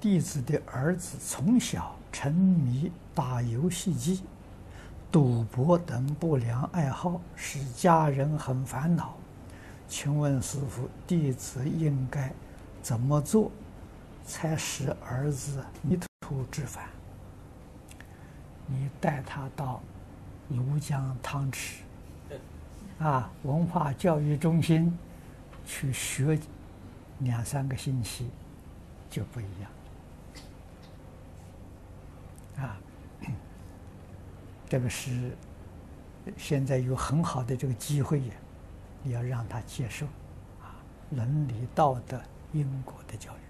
弟子的儿子从小沉迷打游戏机、赌博等不良爱好，使家人很烦恼。请问师父，弟子应该怎么做，才使儿子迷途知返？你带他到庐江汤池啊，文化教育中心去学两三个星期，就不一样。啊，这个是现在有很好的这个机会呀，你要让他接受啊伦理道德因果的教育。